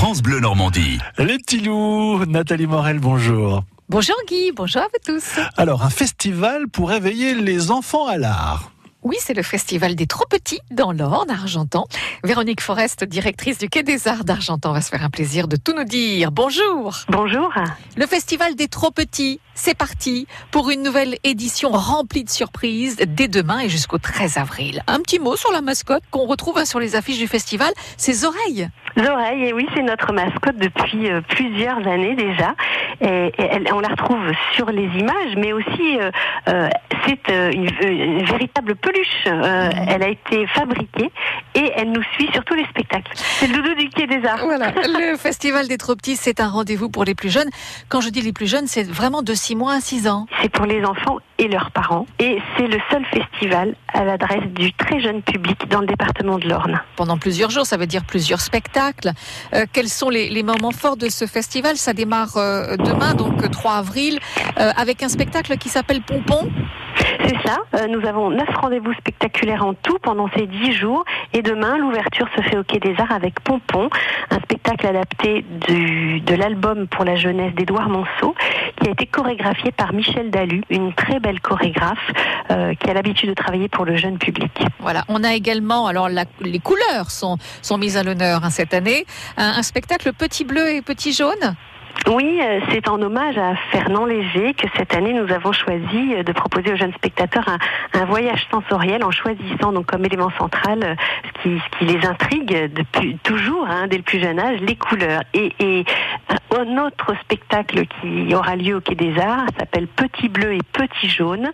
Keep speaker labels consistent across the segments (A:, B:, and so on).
A: France Bleu Normandie.
B: Les petits loups, Nathalie Morel, bonjour.
C: Bonjour Guy, bonjour à vous tous.
B: Alors, un festival pour réveiller les enfants à l'art.
C: Oui, c'est le festival des trop petits dans l'Orne, Argentan. Véronique Forest, directrice du Quai des Arts d'Argentan, va se faire un plaisir de tout nous dire. Bonjour.
D: Bonjour.
C: Le festival des trop petits, c'est parti pour une nouvelle édition remplie de surprises dès demain et jusqu'au 13 avril. Un petit mot sur la mascotte qu'on retrouve hein, sur les affiches du festival, ses oreilles.
D: L'oreille, et oui, c'est notre mascotte depuis euh, plusieurs années déjà. Et, elle- on la retrouve sur les images, mais aussi euh, euh, c'est une, une véritable peluche. Euh, Elle a été fabriquée et elle nous suit sur tous les spectacles. C'est le doudou du des arts.
C: Voilà, le festival des trop petits, c'est un rendez-vous pour les plus jeunes. Quand je dis les plus jeunes, c'est vraiment de 6 mois à 6 ans.
D: C'est pour les enfants et leurs parents. Et c'est le seul festival à l'adresse du très jeune public dans le département de l'Orne.
C: pendant plusieurs jours, ça veut dire plusieurs spectacles. Euh, quels sont les, les moments forts de ce festival? Ça démarre euh, demain, donc euh, 3 avril, euh, avec un spectacle qui s'appelle Pompon.
D: C'est ça. Nous avons neuf rendez-vous spectaculaires en tout pendant ces dix jours. Et demain, l'ouverture se fait au Quai des Arts avec Pompon, un spectacle adapté de l'album pour la jeunesse d'Édouard Monceau, qui a été chorégraphié par Michel Dalu, une très belle chorégraphe euh, qui a l'habitude de travailler pour le jeune public.
C: Voilà, on a également, alors les couleurs sont, mises à l'honneur hein, cette année, un spectacle petit bleu et petit jaune?
D: Oui, euh, c'est en hommage à Fernand Léger que cette année nous avons choisi euh, de proposer aux jeunes spectateurs un, voyage sensoriel en choisissant donc comme élément central euh, ce qui, les intrigue depuis toujours, hein, dès le plus jeune âge, les couleurs. Et, un autre spectacle qui aura lieu au Quai des Arts s'appelle Petit bleu et Petit jaune.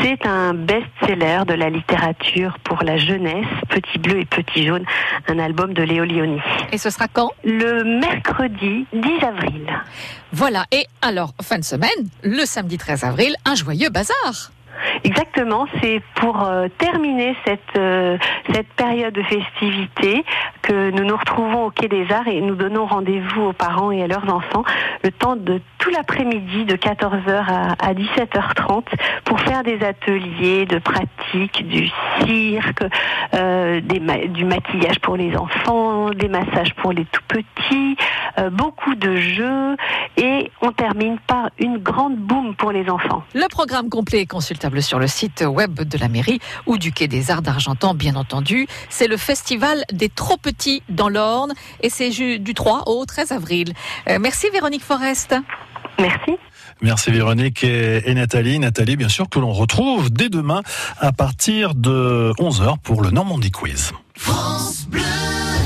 D: C'est un best-seller de la littérature pour la jeunesse, Petit bleu et Petit jaune, un album de Léo Lioni.
C: Et ce sera quand?
D: Le mercredi 10 avril.
C: Voilà, et alors, fin de semaine, le samedi 13 avril, un joyeux bazar.
D: Exactement, c'est pour euh, terminer cette euh, cette période de festivité que nous nous retrouvons au Quai des Arts et nous donnons rendez-vous aux parents et à leurs enfants le temps de l'après-midi de 14h à, à 17h30 pour faire des ateliers de pratique du cirque, euh, du maquillage pour les enfants, des massages pour les tout petits, euh, beaucoup de jeux et on termine par une grande boum pour les enfants.
C: Le programme complet est consultable sur le site web de la mairie ou du Quai des Arts d'Argentan, bien entendu. C'est le festival des trop petits dans l'Orne et c'est du 3 au 13 avril. Euh, merci Véronique Forest.
D: Merci.
B: Merci Véronique et, et Nathalie. Nathalie, bien sûr, que l'on retrouve dès demain à partir de 11h pour le Normandie Quiz.
A: France